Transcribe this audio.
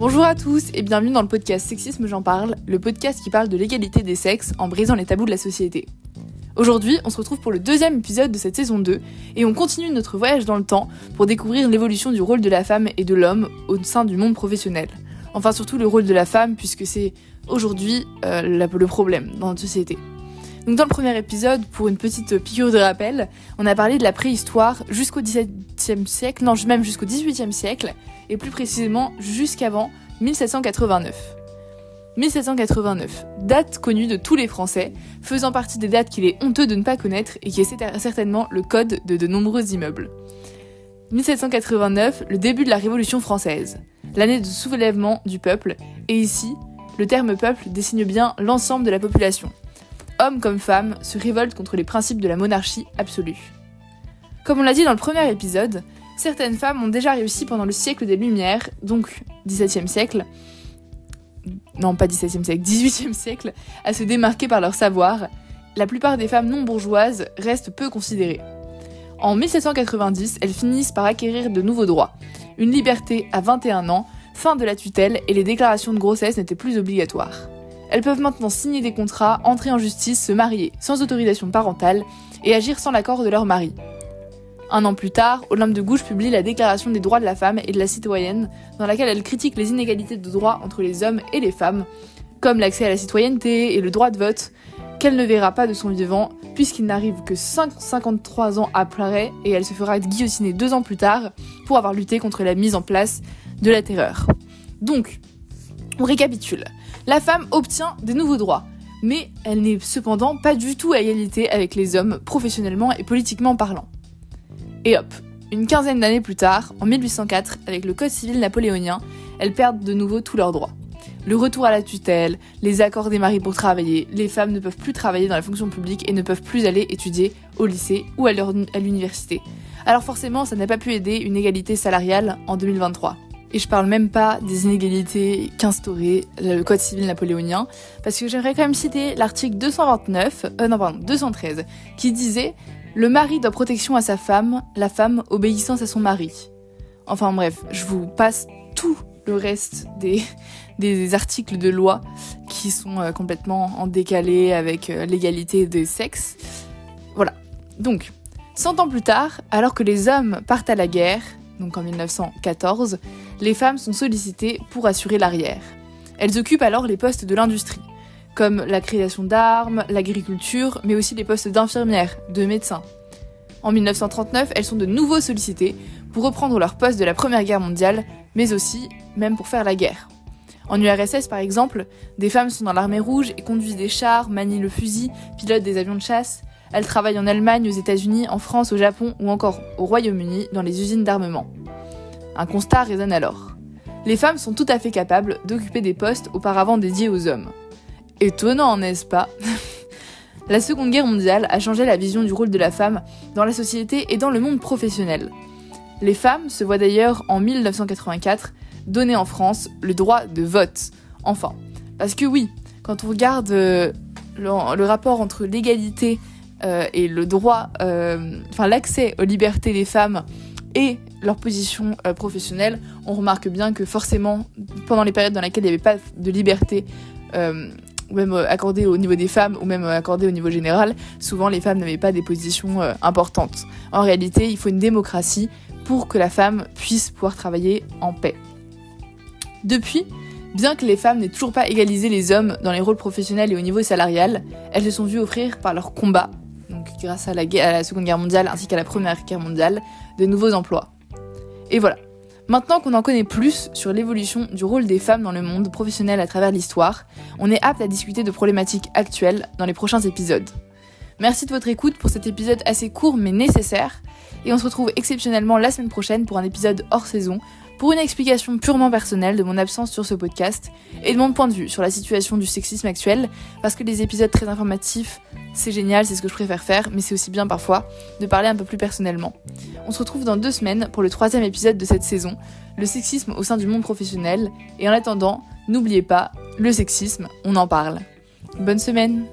Bonjour à tous et bienvenue dans le podcast Sexisme J'en parle, le podcast qui parle de l'égalité des sexes en brisant les tabous de la société. Aujourd'hui, on se retrouve pour le deuxième épisode de cette saison 2 et on continue notre voyage dans le temps pour découvrir l'évolution du rôle de la femme et de l'homme au sein du monde professionnel. Enfin surtout le rôle de la femme puisque c'est aujourd'hui euh, le problème dans notre société. Donc dans le premier épisode, pour une petite piqûre de rappel, on a parlé de la préhistoire jusqu'au XVIIe siècle, non même jusqu'au XVIIIe siècle, et plus précisément jusqu'avant 1789. 1789, date connue de tous les Français, faisant partie des dates qu'il est honteux de ne pas connaître et qui est certainement le code de de nombreux immeubles. 1789, le début de la Révolution française, l'année de soulèvement du peuple, et ici, le terme peuple désigne bien l'ensemble de la population. Hommes comme femmes se révoltent contre les principes de la monarchie absolue. Comme on l'a dit dans le premier épisode, certaines femmes ont déjà réussi pendant le siècle des Lumières, donc 17e siècle, non pas 17e siècle, 18e siècle, à se démarquer par leur savoir, la plupart des femmes non bourgeoises restent peu considérées. En 1790, elles finissent par acquérir de nouveaux droits. Une liberté à 21 ans, fin de la tutelle et les déclarations de grossesse n'étaient plus obligatoires. Elles peuvent maintenant signer des contrats, entrer en justice, se marier sans autorisation parentale et agir sans l'accord de leur mari. Un an plus tard, Olympe de Gouges publie la Déclaration des droits de la femme et de la citoyenne, dans laquelle elle critique les inégalités de droits entre les hommes et les femmes, comme l'accès à la citoyenneté et le droit de vote, qu'elle ne verra pas de son vivant, puisqu'il n'arrive que 53 ans après, et elle se fera guillotiner deux ans plus tard pour avoir lutté contre la mise en place de la terreur. Donc, on récapitule. La femme obtient des nouveaux droits, mais elle n'est cependant pas du tout à égalité avec les hommes, professionnellement et politiquement parlant. Et hop, une quinzaine d'années plus tard, en 1804, avec le Code civil napoléonien, elles perdent de nouveau tous leurs droits. Le retour à la tutelle, les accords des maris pour travailler, les femmes ne peuvent plus travailler dans la fonction publique et ne peuvent plus aller étudier au lycée ou à l'université. Alors forcément, ça n'a pas pu aider une égalité salariale en 2023. Et je parle même pas des inégalités qu'instaurait le Code civil napoléonien, parce que j'aimerais quand même citer l'article 229, euh, non pardon, 213, qui disait le mari doit protection à sa femme, la femme obéissance à son mari. Enfin bref, je vous passe tout le reste des, des articles de loi qui sont euh, complètement en décalé avec euh, l'égalité des sexes. Voilà. Donc, 100 ans plus tard, alors que les hommes partent à la guerre, donc en 1914, les femmes sont sollicitées pour assurer l'arrière. Elles occupent alors les postes de l'industrie comme la création d'armes, l'agriculture, mais aussi les postes d'infirmières, de médecins. En 1939, elles sont de nouveau sollicitées pour reprendre leur poste de la Première Guerre mondiale, mais aussi même pour faire la guerre. En URSS, par exemple, des femmes sont dans l'armée rouge et conduisent des chars, manient le fusil, pilotent des avions de chasse. Elles travaillent en Allemagne, aux États-Unis, en France, au Japon ou encore au Royaume-Uni dans les usines d'armement. Un constat résonne alors. Les femmes sont tout à fait capables d'occuper des postes auparavant dédiés aux hommes. Étonnant, n'est-ce pas? La Seconde Guerre mondiale a changé la vision du rôle de la femme dans la société et dans le monde professionnel. Les femmes se voient d'ailleurs en 1984 donner en France le droit de vote. Enfin, parce que oui, quand on regarde euh, le, rapport entre l'égalité euh, et le droit, euh, enfin l'accès aux libertés des femmes et leur position professionnelle, on remarque bien que forcément, pendant les périodes dans lesquelles il n'y avait pas de liberté ou même euh, accordé au niveau des femmes, ou même euh, accordé au niveau général, souvent les femmes n'avaient pas des positions euh, importantes. En réalité, il faut une démocratie pour que la femme puisse pouvoir travailler en paix. Depuis, bien que les femmes n'aient toujours pas égalisé les hommes dans les rôles professionnels et au niveau salarial, elles se sont vues offrir par leur combat, grâce à la, Seconde Guerre mondiale ainsi qu'à la Première Guerre mondiale, de nouveaux emplois. Et voilà, Maintenant qu'on en connaît plus sur l'évolution du rôle des femmes dans le monde professionnel à travers l'histoire, on est apte à discuter de problématiques actuelles dans les prochains épisodes. Merci de votre écoute pour cet épisode assez court mais nécessaire, et on se retrouve exceptionnellement la semaine prochaine pour un épisode hors saison, pour une explication purement personnelle de mon absence sur ce podcast et de mon point de vue sur la situation du sexisme actuel, parce que les épisodes très informatifs c'est génial, c'est ce que je préfère faire, mais c'est aussi bien parfois de parler un peu plus personnellement. On se retrouve dans deux semaines pour le troisième épisode de cette saison, le sexisme au sein du monde professionnel, et en attendant, n'oubliez pas, le sexisme, on en parle. Bonne semaine